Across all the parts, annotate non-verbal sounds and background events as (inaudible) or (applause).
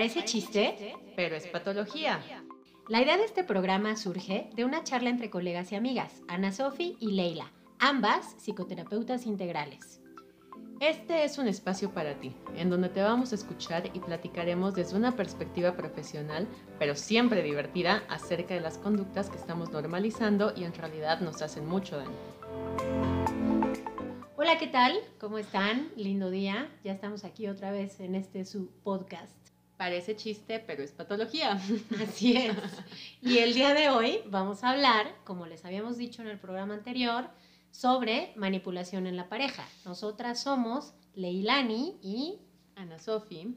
Parece chiste, pero es patología. La idea de este programa surge de una charla entre colegas y amigas, Ana Sofi y Leila, ambas psicoterapeutas integrales. Este es un espacio para ti, en donde te vamos a escuchar y platicaremos desde una perspectiva profesional, pero siempre divertida, acerca de las conductas que estamos normalizando y en realidad nos hacen mucho daño. Hola, ¿qué tal? ¿Cómo están? Lindo día. Ya estamos aquí otra vez en este su podcast. Parece chiste, pero es patología. (laughs) Así es. Y el día de hoy vamos a hablar, como les habíamos dicho en el programa anterior, sobre manipulación en la pareja. Nosotras somos Leilani y Ana Sofi.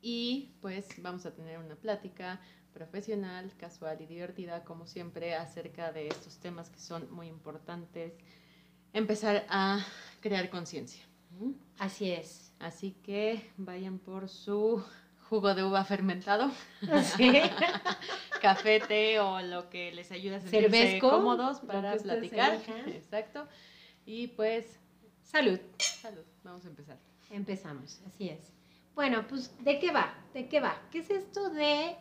Y pues vamos a tener una plática profesional, casual y divertida, como siempre, acerca de estos temas que son muy importantes. Empezar a crear conciencia. Así es. Así que vayan por su jugo de uva fermentado, (laughs) (laughs) café, té o lo que les ayude a sentirse cómodos para platicar. Exacto. Y pues, salud. Salud. Vamos a empezar. Empezamos, así es. Bueno, pues, ¿de qué va? ¿De qué va? ¿Qué es esto de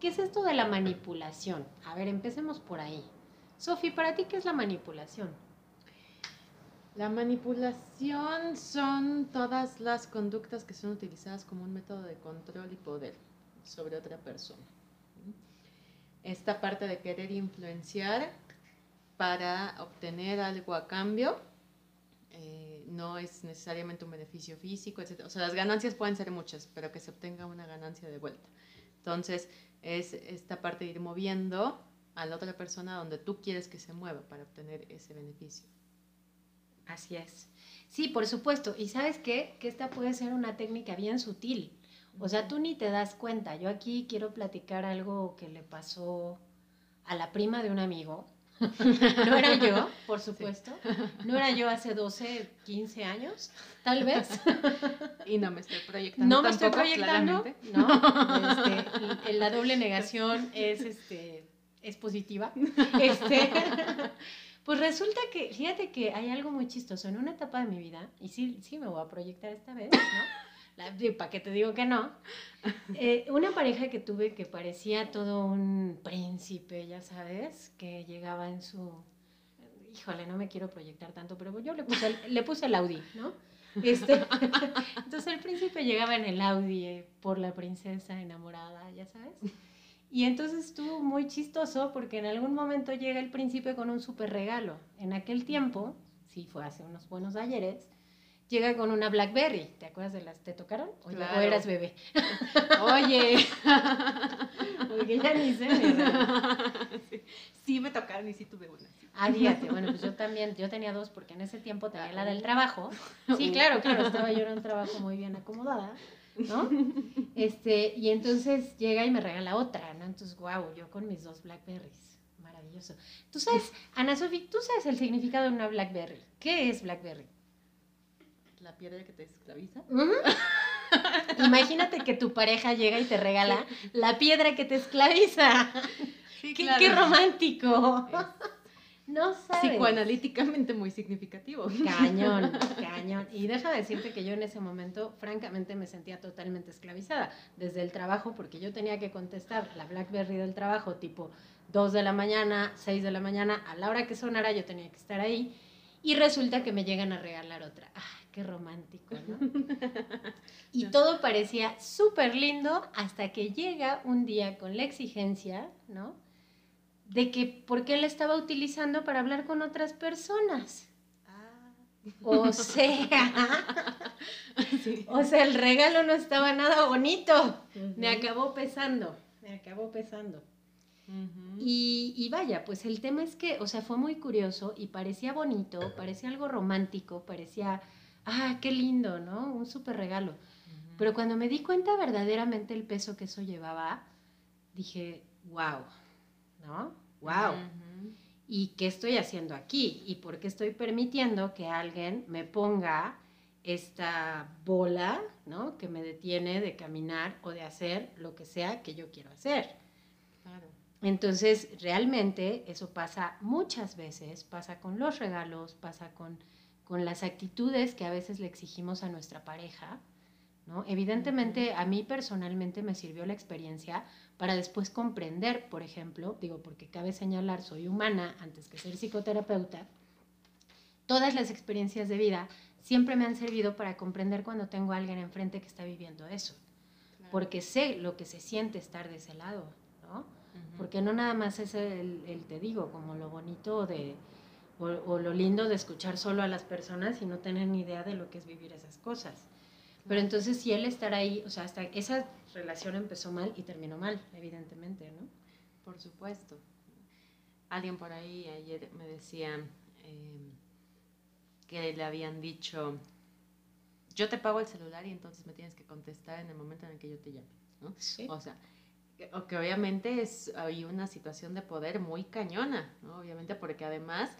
qué es esto de la manipulación? A ver, empecemos por ahí. Sofi, para ti qué es la manipulación? La manipulación son todas las conductas que son utilizadas como un método de control y poder sobre otra persona. Esta parte de querer influenciar para obtener algo a cambio eh, no es necesariamente un beneficio físico, etc. O sea, las ganancias pueden ser muchas, pero que se obtenga una ganancia de vuelta. Entonces, es esta parte de ir moviendo a la otra persona donde tú quieres que se mueva para obtener ese beneficio. Así es. Sí, por supuesto. Y sabes qué? Que esta puede ser una técnica bien sutil. O sea, tú ni te das cuenta. Yo aquí quiero platicar algo que le pasó a la prima de un amigo. (laughs) no era yo, por supuesto. No era yo hace 12, 15 años, tal vez. (laughs) y no me estoy proyectando. No me estoy proyectando. No, (laughs) este, la doble negación es, este, es positiva. Este, pues resulta que, fíjate que hay algo muy chistoso. En una etapa de mi vida, y sí, sí me voy a proyectar esta vez, ¿no? ¿Para qué te digo que no? Eh, una pareja que tuve que parecía todo un príncipe, ya sabes, que llegaba en su... Híjole, no me quiero proyectar tanto, pero yo le puse el, le puse el Audi, ¿no? Este, (laughs) entonces el príncipe llegaba en el Audi eh, por la princesa enamorada, ya sabes. Y entonces estuvo muy chistoso porque en algún momento llega el príncipe con un súper regalo. En aquel tiempo, sí fue hace unos buenos ayeres, llega con una Blackberry. ¿Te acuerdas de las? ¿Te tocaron? ¿O, eras bebé? (laughs) Oye. Porque ya ni sé. Sí. me tocaron y sí tuve una. Ah, fíjate, bueno, pues yo también, yo tenía dos porque en ese tiempo tenía la del trabajo. Sí, (laughs) claro, claro, estaba yo en un trabajo muy bien acomodada. ¿No? Este, y entonces llega y me regala otra, ¿no? Entonces, wow, yo con mis dos Blackberries. Maravilloso. Tú sabes, Ana Sofi, tú sabes el significado de una Blackberry. ¿Qué es Blackberry? La piedra que te esclaviza. (laughs) Imagínate que tu pareja llega y te regala la piedra que te esclaviza. qué, romántico. No sabes. Psicoanalíticamente muy significativo. Cañón, (laughs) cañón. Y deja de decirte que yo en ese momento, francamente, me sentía totalmente esclavizada. Desde el trabajo, porque yo tenía que contestar la Blackberry del trabajo, tipo 2 de la mañana, 6 de la mañana, a la hora que sonara yo tenía que estar ahí. Y resulta que me llegan a regalar otra. ¡Ay, qué romántico, ¿no? (laughs) Y todo parecía súper lindo hasta que llega un día con la exigencia, ¿no? De que por qué la estaba utilizando para hablar con otras personas. Ah. O sea, (laughs) o sea, el regalo no estaba nada bonito. Me acabó pesando, me acabó pesando. y, y, vaya, pues el tema es que, o sea, fue muy curioso y parecía bonito, parecía algo romántico, parecía, ah, qué lindo, ¿no? Un súper regalo. Pero cuando me di cuenta verdaderamente el peso que eso llevaba, dije, wow, ¿no? ¡Wow! ¿Y qué estoy haciendo aquí? ¿Y por qué estoy permitiendo que alguien me ponga esta bola, ¿no? Que me detiene de caminar o de hacer lo que sea que yo quiero hacer. Claro. Entonces, realmente eso pasa muchas veces, pasa con los regalos, pasa con, con las actitudes que a veces le exigimos a nuestra pareja, ¿no? Evidentemente, a mí personalmente me sirvió la experiencia para después comprender, por ejemplo, digo, porque cabe señalar, soy humana antes que ser psicoterapeuta, todas las experiencias de vida siempre me han servido para comprender cuando tengo a alguien enfrente que está viviendo eso, porque sé lo que se siente estar de ese lado, ¿no? Porque no nada más es el, el, te digo, como lo bonito de, o, o, lo lindo de escuchar solo a las personas y no tener ni idea de lo que es vivir esas cosas. Pero entonces si él estar ahí, o sea, hasta esa relación empezó mal y terminó mal, evidentemente, ¿no? Por supuesto. Alguien por ahí ayer me decía eh, que le habían dicho, yo te pago el celular y entonces me tienes que contestar en el momento en el que yo te llame, ¿no? Sí. O sea, que, que obviamente es, hay una situación de poder muy cañona, ¿no? Obviamente porque además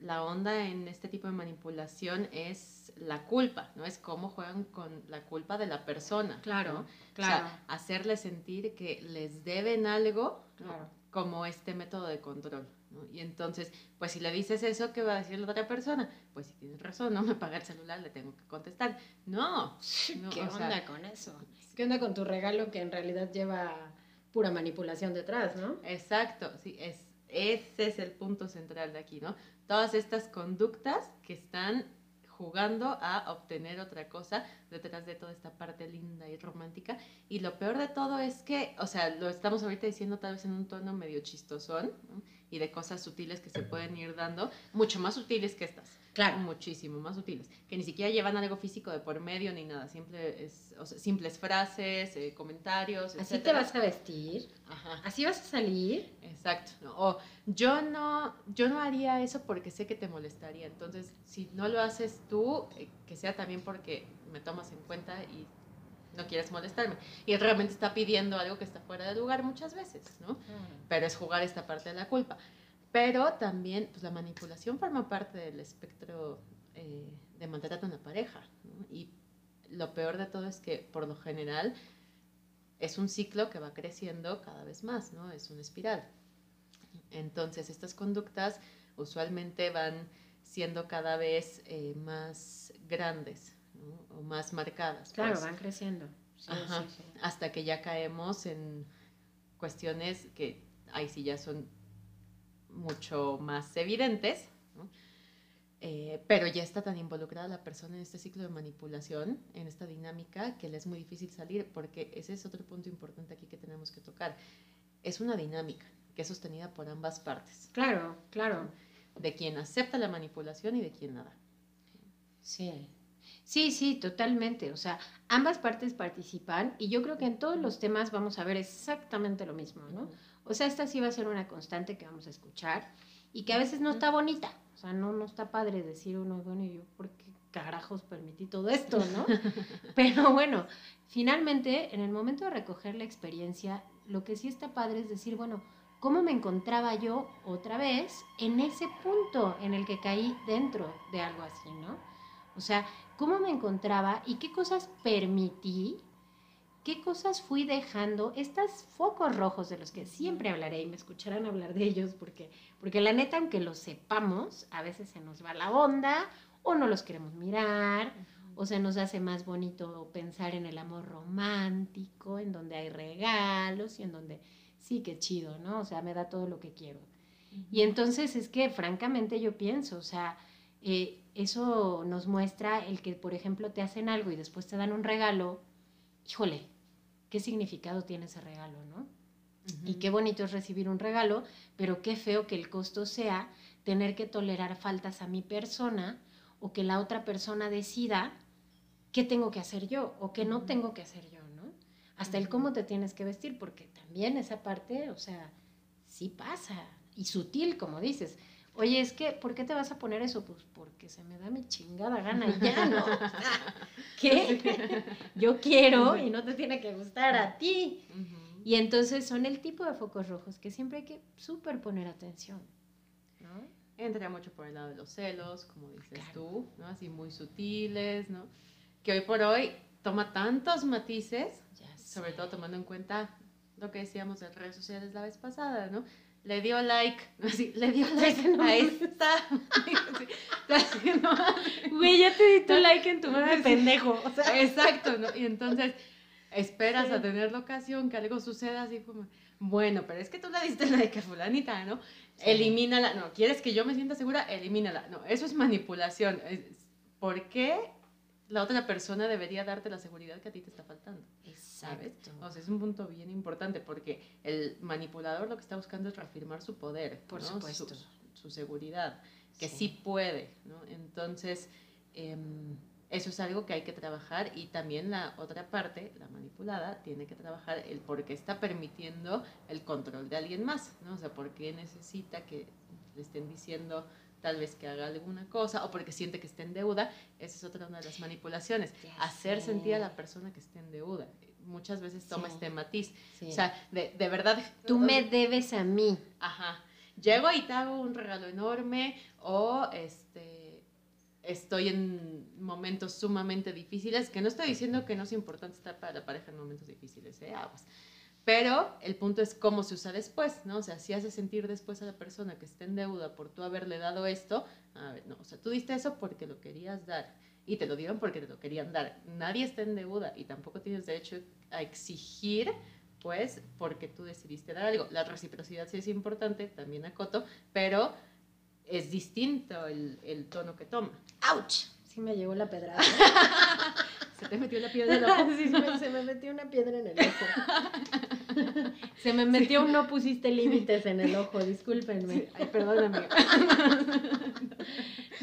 la onda en este tipo de manipulación es la culpa, ¿no? Es cómo juegan con la culpa de la persona. Claro, ¿no? claro. O sea, hacerle sentir que les deben algo. Claro. como este método de control. ¿no? Y entonces, pues si le dices eso, ¿qué va a decir la otra persona? Pues si tienes razón, no (laughs) me paga el celular, le tengo que contestar. No. no, (laughs) ¿Qué onda sea, con eso? ¿Qué onda con tu regalo que en realidad lleva pura manipulación detrás, no? Exacto, sí, es, ese es el punto central de aquí, ¿no? Todas estas conductas que están jugando a obtener otra cosa detrás de toda esta parte linda y romántica. Y lo peor de todo es que, o sea, lo estamos ahorita diciendo tal vez en un tono medio chistosón y de cosas sutiles que se pueden ir dando, mucho más sutiles que estas. Claro. Muchísimo más sutiles. Que ni siquiera llevan algo físico de por medio ni nada. Simple es, o sea, simples frases, eh, comentarios. Así te vas a vestir, Ajá. así vas a salir. Exacto. ¿no? O yo no, yo no haría eso porque sé que te molestaría. Entonces, si no lo haces tú, eh, que sea también porque me tomas en cuenta y no quieres molestarme. Y realmente está pidiendo algo que está fuera de lugar muchas veces, ¿no? Pero es jugar esta parte de la culpa. Pero también, pues la manipulación forma parte del espectro eh, de maltrato en la pareja. ¿no? Y lo peor de todo es que, por lo general, es un ciclo que va creciendo cada vez más, ¿no? Es una espiral. Entonces, estas conductas usualmente van siendo cada vez eh, más grandes ¿no? o más marcadas. Claro, pues, van creciendo. Sí, Ajá. sí, sí. hasta que ya caemos en cuestiones que ahí sí ya son mucho más evidentes, ¿no? Eh, pero ya está tan involucrada la persona en este ciclo de manipulación, en esta dinámica, que le es muy difícil salir, porque ese es otro punto importante aquí que tenemos que tocar. Es una dinámica que es sostenida por ambas partes, Claro, claro. de quien acepta la manipulación y de quien nada. Sí. Sí, sí, totalmente. O sea, ambas partes participan y yo creo que en todos los temas vamos a ver exactamente lo mismo, ¿no? O sea, esta sí va a ser una constante que vamos a escuchar y que a veces no está bonita. O sea, no, no está padre decir uno, bueno, ¿y yo por qué carajos permití todo esto, no? (laughs) Pero bueno, finalmente, en el momento de recoger la experiencia, lo que sí está padre es decir, bueno, ¿cómo me encontraba yo otra vez en ese punto en el que caí dentro de algo así, no? O sea, ¿cómo me encontraba y qué cosas permití? ¿Qué cosas fui dejando? Estos focos rojos de los que siempre hablaré y me escucharán hablar de ellos porque, porque la neta, aunque los sepamos, a veces se nos va la onda o no los queremos mirar o se nos hace más bonito pensar en el amor romántico, en donde hay regalos y en donde sí, qué chido, ¿no? O sea, me da todo lo que quiero. Y entonces es que francamente yo pienso, o sea, eh, eso nos muestra el que, por ejemplo, te hacen algo y después te dan un regalo, híjole, ¿qué significado tiene ese regalo, no? Y qué bonito es recibir un regalo, pero qué feo que el costo sea tener que tolerar faltas a mi persona o que la otra persona decida qué tengo que hacer yo o qué no tengo que hacer yo, ¿no? Hasta el cómo te tienes que vestir, porque también esa parte, o sea, sí pasa, y sutil, como dices. Oye, es que, ¿por qué te vas a poner eso? Pues porque se me da mi chingada gana y ya, ¿no? (laughs) ¿Qué? Yo quiero y no te tiene que gustar a ti. Y entonces son el tipo de focos rojos que siempre hay que súper poner atención, ¿no? Entra mucho por el lado de los celos, como dices Claro. tú, ¿no? Así muy sutiles, ¿no? Que hoy por hoy toma tantos matices, sobre todo tomando en cuenta lo que decíamos de redes sociales la vez pasada, ¿no? Le dio like, (laughs) así, le dio (laughs) like a esta. (laughs) Güey, ya te di tu like en tu meme pendejo. O sea. Exacto, ¿no? Y entonces esperas a tener la ocasión, que algo suceda así como, bueno, pero es que tú le diste like a fulanita, ¿no? Elimínala, no, ¿quieres que yo me sienta segura? Elimínala. No, eso es manipulación. ¿Por qué la otra persona debería darte la seguridad que a ti te está faltando? ¿Sabes? O sea, es un punto bien importante porque el manipulador lo que está buscando es reafirmar su poder, por supuesto. Su, seguridad, que sí, puede, ¿no? Entonces, em, eso es algo que hay que trabajar y también la otra parte, la manipulada, tiene que trabajar el por qué está permitiendo el control de alguien más, ¿no? O sea, por qué necesita que le estén diciendo tal vez que haga alguna cosa o porque siente que está en deuda, esa es otra de las manipulaciones, hacer sentir a la persona que está en deuda. Muchas veces toma este matiz. O sea, de, de verdad... Tú me debes a mí. Ajá. Llego y te hago un regalo enorme o este estoy en momentos sumamente difíciles, que no estoy diciendo que no es importante estar para la pareja en momentos difíciles, ¿eh? Pero el punto es cómo se usa después, ¿no? O sea, si hace sentir después a la persona que está en deuda por tú haberle dado esto, a ver, no, o sea, tú diste eso porque lo querías dar y te lo dieron porque te lo querían dar. Nadie está en deuda y tampoco tienes derecho a exigir, pues, porque tú decidiste dar algo. La reciprocidad sí es importante, también acoto, pero es distinto el, el tono que toma. ¡Auch! Sí me llegó la pedrada. (laughs) se te metió la piedra en el ojo. Sí, se me, metió una piedra en el ojo. (laughs) se me metió un no pusiste límites en el ojo, discúlpenme. Ay, perdóname. (laughs)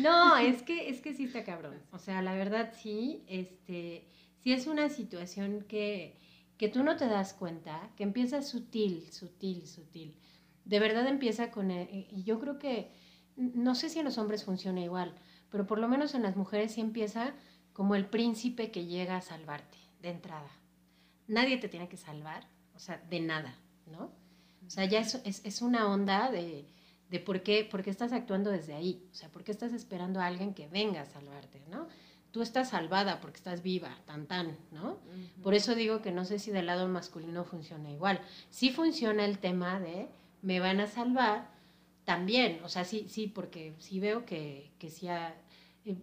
no, es que, es que sí está cabrón. O sea, la verdad sí, este, sí es una situación que, que tú no te das cuenta, que empieza sutil, sutil, sutil. De verdad empieza con, el, y yo creo que no sé si en los hombres funciona igual, pero por lo menos en las mujeres sí empieza como el príncipe que llega a salvarte de entrada. Nadie te tiene que salvar, o sea, de nada, ¿no? O sea, ya es, es, una onda de, de por, qué, por qué estás actuando desde ahí, o sea, por qué estás esperando a alguien que venga a salvarte, ¿no? Tú estás salvada porque estás viva, tan tan, ¿no? Por eso digo que no sé si del lado masculino funciona igual. Sí funciona el tema de me van a salvar, también, o sea, sí, sí, porque sí veo que, que sí eh,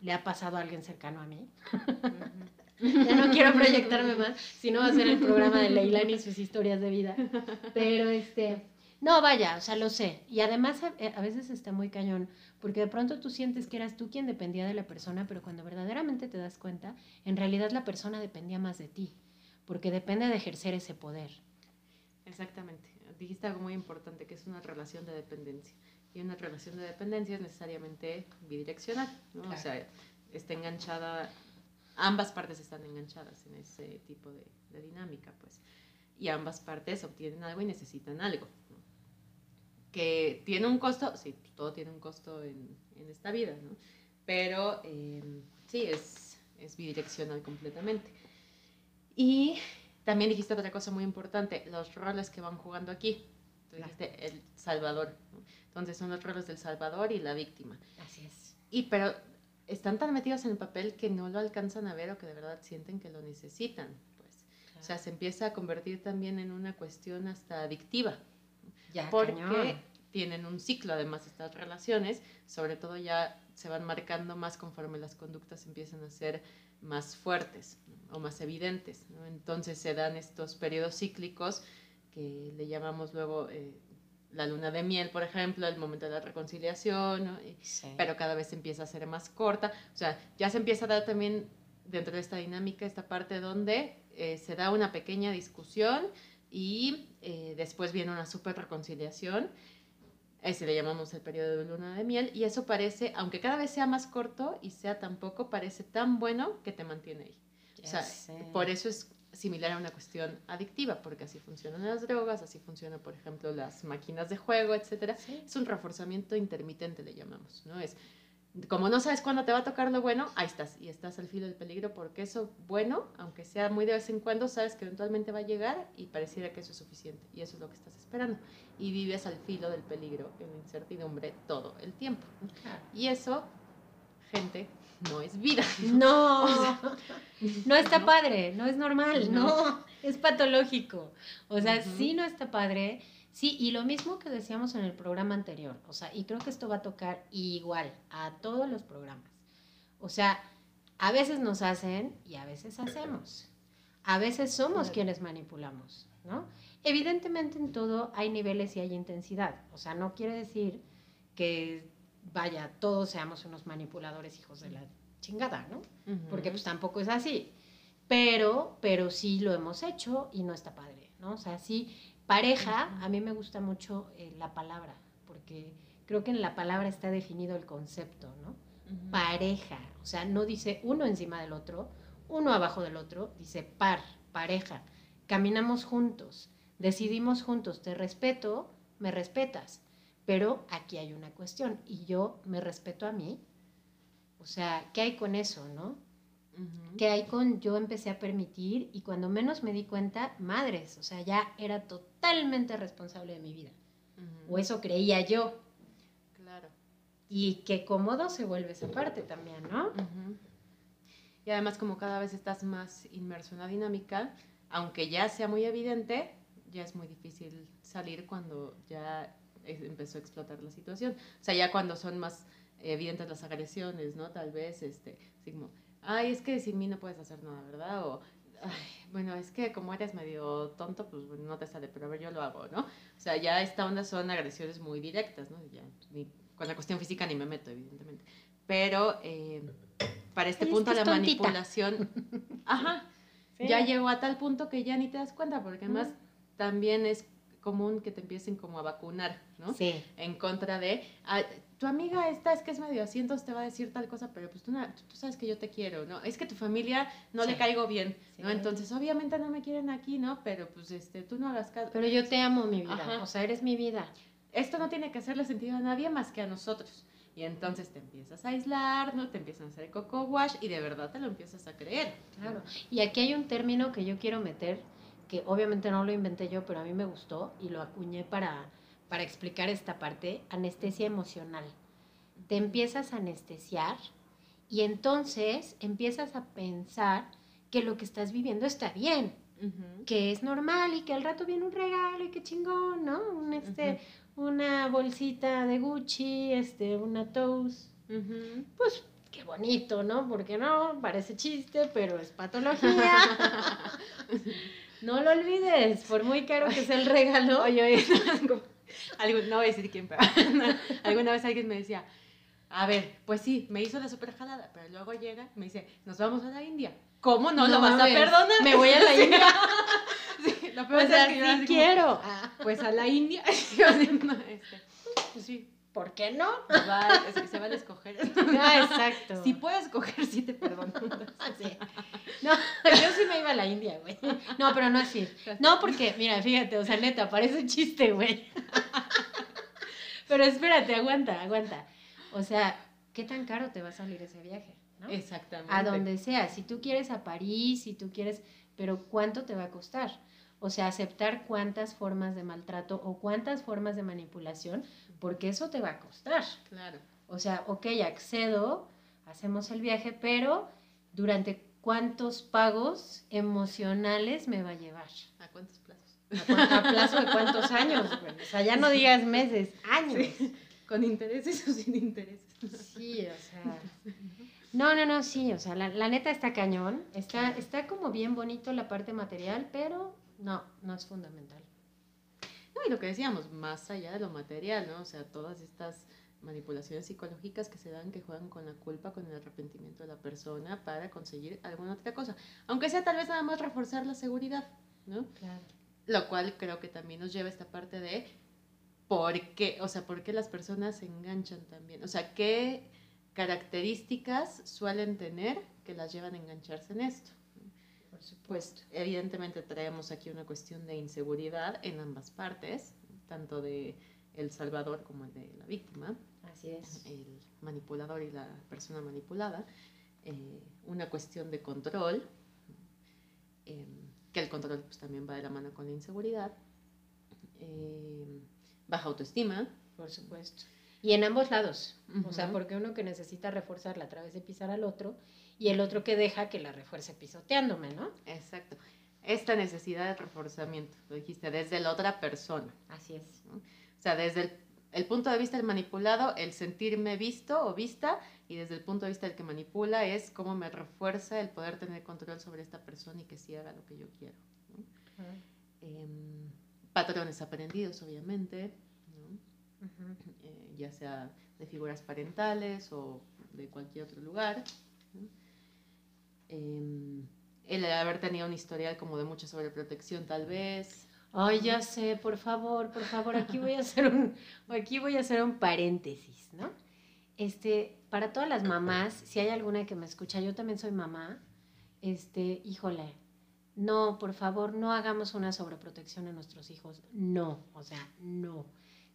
le ha pasado a alguien cercano a mí. (laughs) ya no quiero proyectarme más, sino va a ser el programa de Leilani y sus historias de vida. (laughs) Pero este, no, vaya, o sea, lo sé. Y además a, a, veces está muy cañón, porque de pronto tú sientes que eras tú quien dependía de la persona, pero cuando verdaderamente te das cuenta, en realidad la persona dependía más de ti, porque depende de ejercer ese poder. Exactamente dijiste algo muy importante, que es una relación de dependencia. Y una relación de dependencia es necesariamente bidireccional, ¿no? O sea, está enganchada, ambas partes están enganchadas en ese tipo de, dinámica, pues. Y ambas partes obtienen algo y necesitan algo. Que tiene un costo, sí, todo tiene un costo en, en esta vida, ¿no? Pero em, sí, es, es bidireccional completamente. Y también dijiste otra cosa muy importante, los roles que van jugando aquí. Tú dijiste el salvador. Entonces son los roles del salvador y la víctima. Así es. Y pero están tan metidos en el papel que no lo alcanzan a ver o que de verdad sienten que lo necesitan. Pues. O sea, se empieza a convertir también en una cuestión hasta adictiva. Ya, porque tienen un ciclo además estas relaciones, sobre todo ya se van marcando más conforme las conductas empiezan a ser más fuertes o más evidentes. Entonces se dan estos periodos cíclicos que le llamamos luego eh, la luna de miel, por ejemplo, el momento de la reconciliación, pero cada vez empieza a ser más corta. O sea, ya se empieza a dar también dentro de esta dinámica esta parte donde eh, se da una pequeña discusión y eh, después viene una super reconciliación ese le llamamos el periodo de luna de miel y eso parece, aunque cada vez sea más corto y sea tan poco, parece tan bueno que te mantiene ahí. o sea, por eso es similar a una cuestión adictiva, porque así funcionan las drogas, así funcionan, por ejemplo, las máquinas de juego, etc. Es un reforzamiento intermitente, le llamamos, ¿no? Es como no sabes cuándo te va a tocar lo bueno, ahí estás, y estás al filo del peligro, porque eso bueno, aunque sea muy de vez en cuando, sabes que eventualmente va a llegar y pareciera que eso es suficiente, y eso es lo que estás esperando. Y vives al filo del peligro, en la incertidumbre, todo el tiempo. Y eso, gente, no es vida. No, no (laughs) está padre, no es normal, no, es patológico. O sea, sí no está padre Sí, y lo mismo que decíamos en el programa anterior, o sea, y creo que esto va a tocar igual a todos los programas. O sea, a veces nos hacen y a veces hacemos. A veces somos quienes manipulamos, ¿no? Evidentemente en todo hay niveles y hay intensidad. O sea, no quiere decir que, vaya, todos seamos unos manipuladores hijos de la chingada, ¿no? Porque pues tampoco es así. Pero, pero sí lo hemos hecho y no está padre, ¿no? O sea, sí Pareja, a mí me gusta mucho eh, la palabra, porque creo que en la palabra está definido el concepto, ¿no? Pareja, o sea, no dice uno encima del otro, uno abajo del otro, dice par, pareja. Caminamos juntos, decidimos juntos, te respeto, me respetas, pero aquí hay una cuestión y yo me respeto a mí. O sea, ¿qué hay con eso, no? que hay con yo empecé a permitir y cuando menos me di cuenta, madres, o sea, ya era totalmente responsable de mi vida. O eso creía yo. Claro. Y qué cómodo se vuelve esa parte también, ¿no? Y además como cada vez estás más inmerso en la dinámica, aunque ya sea muy evidente, ya es muy difícil salir cuando ya empezó a explotar la situación. O sea, ya cuando son más evidentes las agresiones, ¿no? Tal vez, este, como, ay, es que sin mí no puedes hacer nada, ¿verdad? O, ay, bueno, es que como eres medio tonto, pues no te sale, pero a ver, yo lo hago, ¿no? O sea, ya esta onda son agresiones muy directas, ¿no? Ya, ni, con la cuestión física ni me meto, evidentemente. Pero eh, para este punto la manipulación, ajá, ya llegó a tal punto que ya ni te das cuenta, porque además también es común que te empiecen como a vacunar, ¿no? Sí. En contra de, ah, tu amiga esta es que es medio así, entonces te va a decir tal cosa, pero pues tú, tú sabes que yo te quiero, ¿no? Es que tu familia no le caigo bien, ¿no? Entonces obviamente no me quieren aquí, ¿no? Pero pues este, tú no hagas caso. Pero yo te amo, mi vida, o sea, eres mi vida. Esto no tiene que hacerle sentido a nadie más que a nosotros. Y entonces te empiezas a aislar, ¿no? Te empiezan a hacer coco wash y de verdad te lo empiezas a creer. Claro. Y aquí hay un término que yo quiero meter, que obviamente no lo inventé yo, pero a mí me gustó y lo acuñé para, para explicar esta parte, anestesia emocional te empiezas a anestesiar y entonces empiezas a pensar que lo que estás viviendo está bien, que es normal y que al rato viene un regalo y qué chingón, ¿no? Un, este, Una bolsita de Gucci, este, una Toast. Pues qué bonito, ¿no? Porque no, parece chiste, pero es patología. (laughs) (laughs) no lo olvides, por muy caro que sea el regalo. Oye, oye, (laughs) no voy a decir quién, pero alguna vez alguien me decía, a ver, pues sí, me hizo la super jalada, pero luego llega y me dice, nos vamos a la India. ¿Cómo no, lo vas a perdonar? Me voy a la (laughs) India. (laughs) sí, lo peor es que sí quiero. pues a la India. (laughs) este, pues sí, ¿por qué no? Va, es que se van a escoger. Ah, exacto. Si puedes escoger, sí te perdono. sí. No, yo sí me iba a la India, güey. No, pero no así. No, porque, mira, fíjate, o sea, neta, parece chiste, güey. Pero espérate, aguanta, aguanta. O sea, ¿qué tan caro te va a salir ese viaje? ¿no? Exactamente. A donde sea. Si tú quieres a París, si tú quieres, pero ¿cuánto te va a costar? O sea, aceptar cuántas formas de maltrato o cuántas formas de manipulación, porque eso te va a costar. Claro. O sea, ok, accedo, hacemos el viaje, pero durante cuántos pagos emocionales me va a llevar. ¿A cuántos plazos? ¿A, plazo de cuántos años? O sea, ya no digas meses, años. ¿Con intereses o sin intereses? Sí, o sea. No, no, no, sí, o sea, la, neta está cañón. Está, está como bien bonito la parte material, pero no, no es fundamental. No, y lo que decíamos, más allá de lo material, ¿no? O sea, todas estas manipulaciones psicológicas que se dan, que juegan con la culpa, con el arrepentimiento de la persona para conseguir alguna otra cosa. Aunque sea tal vez nada más reforzar la seguridad, ¿no? Claro. Lo cual creo que también nos lleva a esta parte de ¿por qué? O sea, ¿por qué las personas se enganchan también? O sea, ¿qué características suelen tener que las llevan a engancharse en esto? Por supuesto. Pues evidentemente traemos aquí una cuestión de inseguridad en ambas partes, tanto de el salvador como el de la víctima. Así es. El manipulador y la persona manipulada. Eh, una cuestión de control, eh, que el control pues, también va de la mano con la inseguridad. Eh, baja autoestima. Por supuesto. Y en ambos lados. O sea, porque uno que necesita reforzarla a través de pisar al otro y el otro que deja que la refuerce pisoteándome, ¿no? Exacto. esta necesidad de reforzamiento, lo dijiste, desde la otra persona. Así es. ¿no? O sea, desde el, el punto de vista del manipulado, el sentirme visto o vista, y desde el punto de vista del que manipula es cómo me refuerza el poder tener control sobre esta persona y que sí haga lo que yo quiero. ¿no? Patrones aprendidos, obviamente, ¿no? Eh, ya sea de figuras parentales o de cualquier otro lugar. ¿no? Em, el haber tenido un historial como de mucha sobreprotección tal vez. Ay, ya sé, por favor, por favor, aquí voy a hacer un, aquí voy a hacer un paréntesis, ¿no? Este, para todas las mamás, si hay alguna que me escucha, yo también soy mamá, este, híjole, no, por favor, no hagamos una sobreprotección a nuestros hijos, no, o sea, no.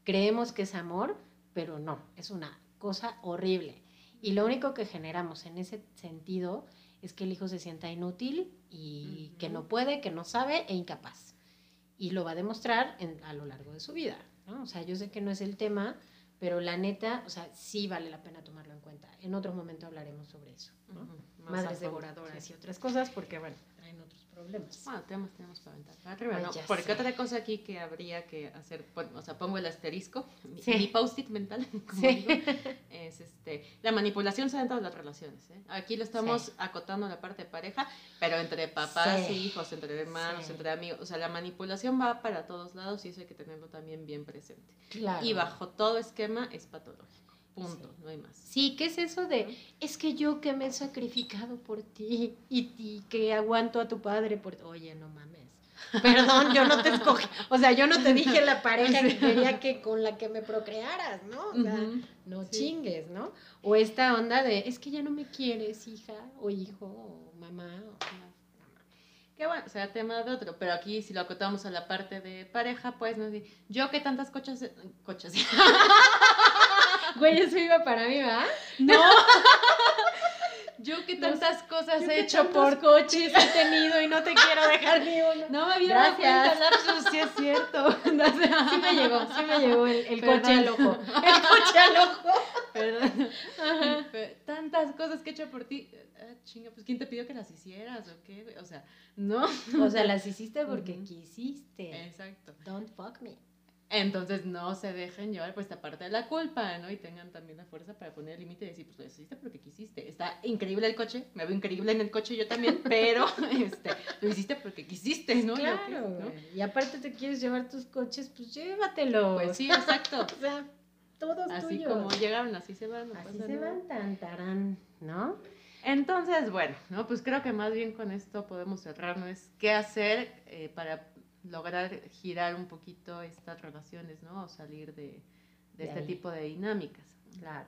Creemos que es amor, pero no, es una cosa horrible. Y lo único que generamos en ese sentido es que el hijo se sienta inútil y que no puede, que no sabe e incapaz y lo va a demostrar en- a lo largo de su vida. ¿no? O sea, yo sé que no es el tema, pero la neta, o sea, sí vale la pena tomarlo en cuenta. En otro momento hablaremos sobre eso. Madres devoradoras sí. y otras cosas, porque bueno, traen otros problemas. Bueno, tenemos, tenemos para aventar para arriba, Ay, ¿no? ya Porque sé. otra cosa aquí que habría que hacer, o sea, pongo el asterisco, mi, Sí. mi post-it mental, (laughs) como Sí. digo, es este, la manipulación se da en todas las relaciones, ¿eh? Aquí lo estamos Sí. acotando la parte de pareja, pero entre papás y hijos, entre hermanos, entre amigos, o sea, la manipulación va para todos lados y eso hay que tenerlo también bien presente. Claro. Y bajo todo esquema es patológico, punto, Sí. no hay más. Sí, ¿qué es eso de, es que yo que me he sacrificado por ti y, y que aguanto a tu padre por... Oye, no mames. Perdón, yo no te escogí, o sea, yo no te dije la pareja que quería que con la que me procrearas, ¿no? O sea, no Sí. chingues, ¿no? O esta onda de, es que ya no me quieres, hija, o hijo, o mamá, o... Que bueno, será tema de otro, pero aquí si lo acotamos a la parte de pareja, pues no sé, yo que tantas coches, coches, (laughs) (laughs) Güey, eso iba para mí, ¿va? no, (laughs) yo que tantas cosas Yo he hecho por coches he tenido y no te quiero dejar ni uno. No me había dado cuenta, lapsus, sí es cierto. (laughs) Sí me llegó, sí me llegó el, coche al ojo. (laughs) El coche al ojo. Perdón. Ajá. Tantas cosas que he hecho por ti. Ah, chinga, pues ¿quién te pidió que las hicieras o qué? O sea, no. O sea, las hiciste porque quisiste. Exacto. Don't fuck me. Entonces no se dejen llevar por esta parte de la culpa, ¿no? Y tengan también la fuerza para poner el límite y decir, pues lo hiciste porque quisiste. Está increíble el coche, me veo increíble en el coche yo también, (laughs) pero este, lo hiciste porque quisiste, ¿no? Que- Claro. Y aparte te quieres llevar tus coches, pues llévatelos. Pues sí, exacto. (laughs) O sea, todos Así tuyos. como llegaron, así se van. no Así se nada. van tan tarán, ¿no? Entonces, bueno, ¿no? Pues creo que más bien con esto podemos cerrar, ¿no? Es qué hacer eh, para lograr girar un poquito estas relaciones, ¿no? O salir de, de De este ahí. tipo de dinámicas. Claro.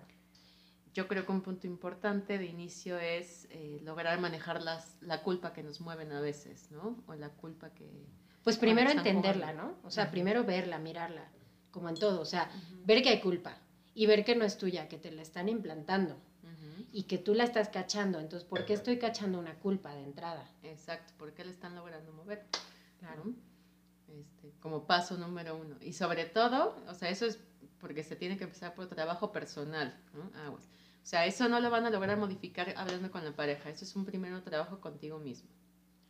Yo creo que un punto importante de inicio es eh, lograr manejar las, la culpa que nos mueven a veces, ¿no? O la culpa que... Pues primero entenderla, jugando. ¿no? O sea, primero verla, mirarla, como en todo. O sea, ver que hay culpa y ver que no es tuya, que te la están implantando y que tú la estás cachando. Entonces, ¿por qué estoy cachando una culpa de entrada? Exacto, ¿por qué le están logrando mover? Claro. ¿no? Este, como paso número uno. Y sobre todo, o sea, eso es porque se tiene que empezar por trabajo personal, ¿no? Aguas. O sea, eso no lo van a lograr modificar hablando con la pareja, eso es un primer trabajo contigo mismo.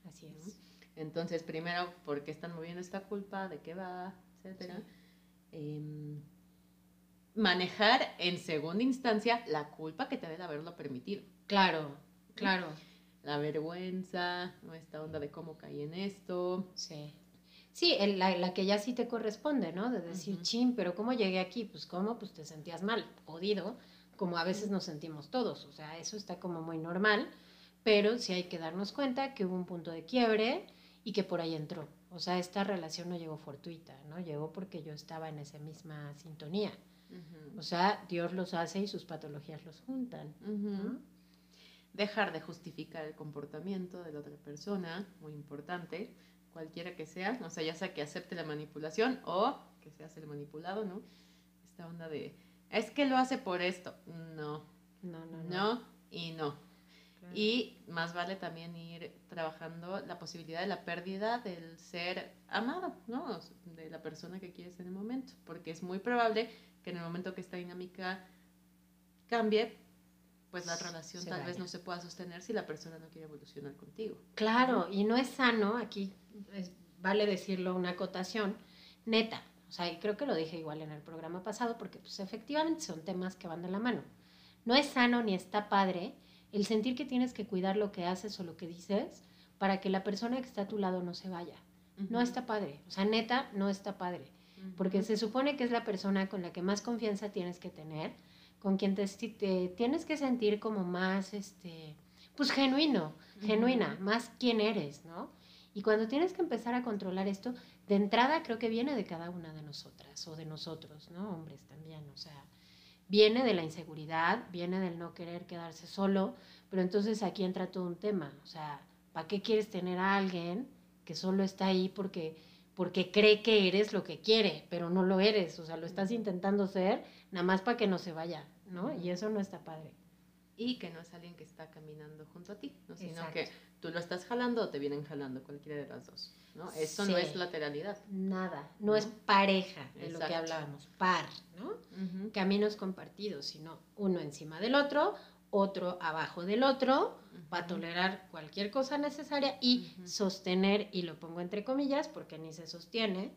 Así es. Entonces, primero, ¿por qué están moviendo esta culpa? ¿De qué va? Etcétera. Em, manejar en segunda instancia la culpa que te debe haberlo permitido. Claro, claro. La vergüenza, esta onda de cómo caí en esto. Sí. Sí, el- la, la que ya sí te corresponde, ¿no? De decir, Ujú. chin, pero ¿cómo llegué aquí? Pues ¿cómo? Pues te sentías mal, jodido, como a veces nos sentimos todos. O sea, eso está como muy normal, pero sí hay que darnos cuenta que hubo un punto de quiebre y que por ahí entró. O sea, esta relación no llegó fortuita, ¿no? Llegó porque yo estaba en esa misma sintonía. O sea, Dios los hace y sus patologías los juntan. ¿no? Dejar de justificar el comportamiento de la otra persona, muy importante, cualquiera que sea, o sea, ya sea que acepte la manipulación o que seas el manipulado, ¿no? Esta onda de, es que lo hace por esto, no, No, no, no. no y no. Claro. Y más vale también ir trabajando la posibilidad de la pérdida del ser amado, ¿no? De la persona que quieres en el momento, porque es muy probable que en el momento que esta dinámica cambie, pues la relación tal vez no se pueda sostener si la persona no quiere evolucionar contigo. Claro, y no es sano, aquí vale decirlo una acotación, neta, o sea, y creo que lo dije igual en el programa pasado, porque pues efectivamente son temas que van de la mano. No es sano ni está padre el sentir que tienes que cuidar lo que haces o lo que dices para que la persona que está a tu lado no se vaya. No está padre, o sea, neta, no está padre, porque se supone que es la persona con la que más confianza tienes que tener, con quien te, tienes que sentir como más, este, pues genuino, genuina, más quién eres, ¿no? Y cuando tienes que empezar a controlar esto, de entrada creo que viene de cada una de nosotras o de nosotros, ¿no? Hombres también, o sea, viene de la inseguridad, viene del no querer quedarse solo, pero entonces aquí entra todo un tema, o sea, ¿para qué quieres tener a alguien que solo está ahí porque, porque cree que eres lo que quiere, pero no lo eres, o sea, lo estás intentando ser nada más para que no se vaya, ¿no? Y eso no está padre. Y que no es alguien que está caminando junto a ti, ¿no? sino que tú lo estás jalando o te vienen jalando, cualquiera de las dos. ¿no? Eso no es lateralidad. Nada, no, es pareja de lo que hablábamos, par, ¿no? Caminos compartidos, sino uno encima del otro, otro abajo del otro, para tolerar cualquier cosa necesaria y sostener, y lo pongo entre comillas porque ni se sostiene,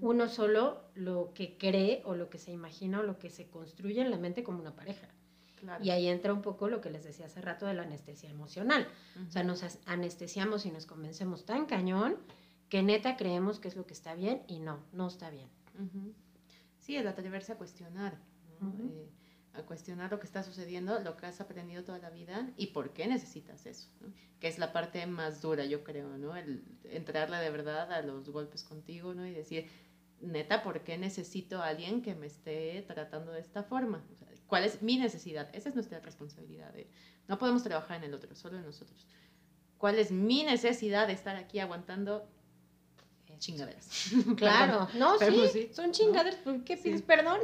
uno solo lo que cree o lo que se imagina o lo que se construye en la mente como una pareja. Y ahí entra un poco lo que les decía hace rato de la anestesia emocional. O sea, nos anestesiamos y nos convencemos tan cañón que neta creemos que es lo que está bien y no, no está bien. Sí, el atreverse a cuestionar, eh, a cuestionar lo que está sucediendo, lo que has aprendido toda la vida y por qué necesitas eso, que es la parte más dura, yo creo, ¿no? El entrarle de verdad a los golpes contigo, ¿no? Y decir, neta, ¿por qué necesito a alguien que me esté tratando de esta forma? ¿Cuál es mi necesidad? Esa es nuestra responsabilidad. no podemos trabajar en el otro, solo en nosotros. ¿Cuál es mi necesidad de estar aquí aguantando chingaderas. (laughs) Claro, no, sí, son chingaderas, ¿por qué pides perdón?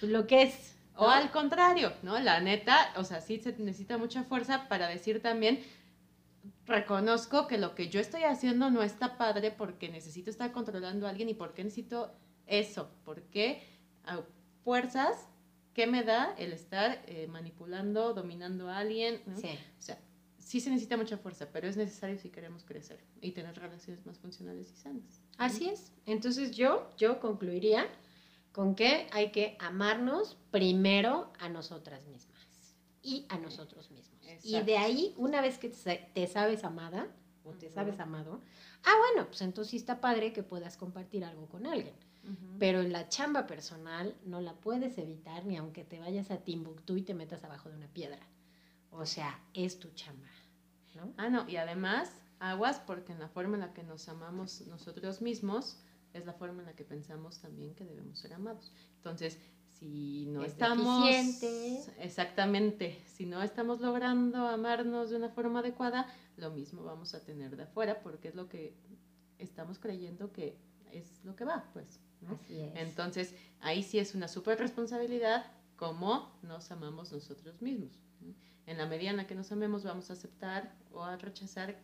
Pues lo que es. O al contrario, ¿no? La neta, o sea, sí se necesita mucha fuerza para decir también, reconozco que lo que yo estoy haciendo no está padre porque necesito estar controlando a alguien y porque necesito eso, porque a fuerzas, ¿qué me da el estar eh, manipulando, dominando a alguien? Sí. O sea, sí se necesita mucha fuerza, pero es necesario si queremos crecer y tener relaciones más funcionales y sanas. Así es. Entonces yo, yo concluiría con que hay que amarnos primero a nosotras mismas y a nosotros mismos. Y de ahí, una vez que te sabes amada o te sabes amado, ah, bueno, pues entonces sí está padre que puedas compartir algo con alguien. Pero la chamba personal no la puedes evitar ni aunque te vayas a Timbuktu y te metas abajo de una piedra. O sea, es tu chamba. ¿no? Ah, no, y además, aguas, porque en la forma en la que nos amamos nosotros mismos es la forma en la que pensamos también que debemos ser amados. Entonces, si no estamos exactamente, si no estamos logrando amarnos de una forma adecuada, lo mismo vamos a tener de afuera porque es lo que estamos creyendo que es lo que va, pues. Así es. Entonces, ahí sí es una súper responsabilidad cómo nos amamos nosotros mismos en la medida en la que nos amemos vamos a aceptar o a rechazar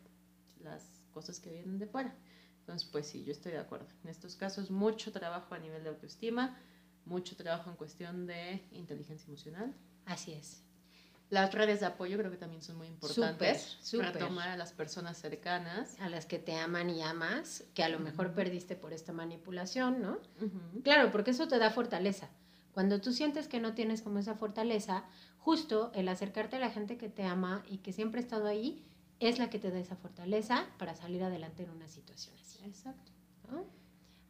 las cosas que vienen de fuera. Entonces, pues sí, yo estoy de acuerdo. En estos casos, mucho trabajo a nivel de autoestima, mucho trabajo en cuestión de inteligencia emocional. Así es. Las redes de apoyo creo que también son muy importantes. Súper, Retomar a las personas cercanas. A las que te aman y amas, que a lo mejor perdiste por esta manipulación, ¿no? Claro, porque eso te da fortaleza. Cuando tú sientes que no tienes como esa fortaleza, justo el acercarte a la gente que te ama y que siempre ha estado ahí es la que te da esa fortaleza para salir adelante en una situación así. Exacto.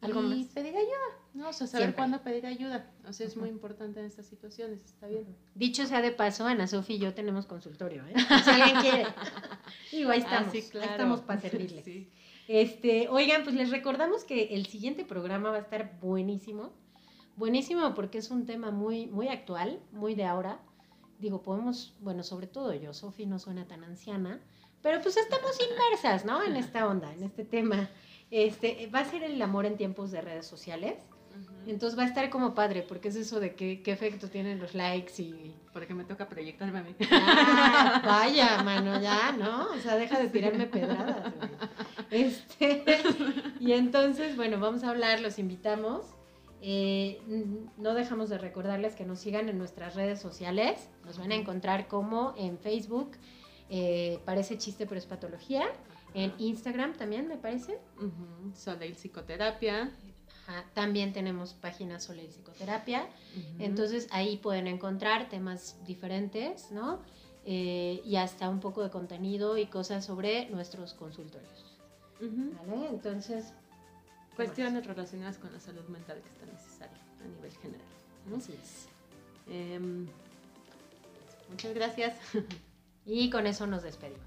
¿Algo y pedir ayuda, ¿no? O sea, saber cuándo pedir ayuda. O sea, es muy importante en estas situaciones, está bien. Dicho sea de paso, Ana Sofía y yo tenemos consultorio, ¿eh? Si alguien quiere. (laughs) Digo, ahí ah, estamos, ahí estamos para servirles. Este, oigan, pues les recordamos que el siguiente programa va a estar buenísimo. Buenísimo porque es un tema muy, muy actual, muy de ahora digo, podemos, bueno, sobre todo yo, Sofi no suena tan anciana, pero pues estamos inmersas, ¿no? En esta onda, en este tema. Este, va a ser el amor en tiempos de redes sociales. Entonces va a estar como padre, porque es eso de qué, qué efecto tienen los likes y... Porque me toca proyectarme a mí. Ah, vaya, mano, ya, ¿no? O sea, deja de tirarme pedradas. (laughs) Este, y entonces, bueno, vamos a hablar, los invitamos Eh, no dejamos de recordarles que nos sigan en nuestras redes sociales. Nos van a encontrar como en Facebook, eh, parece chiste pero es patología. En Instagram también, me parece. Ujú, Soleil Psicoterapia. Ajá, También tenemos página Soleil Psicoterapia. Entonces ahí pueden encontrar temas diferentes, ¿no? Eh, y hasta un poco de contenido y cosas sobre nuestros consultorios. ¿Vale? Entonces, Cuestiones relacionadas con la salud mental que está necesaria a nivel general. ¿no? así es. Em, muchas gracias. (laughs) Y con eso nos despedimos.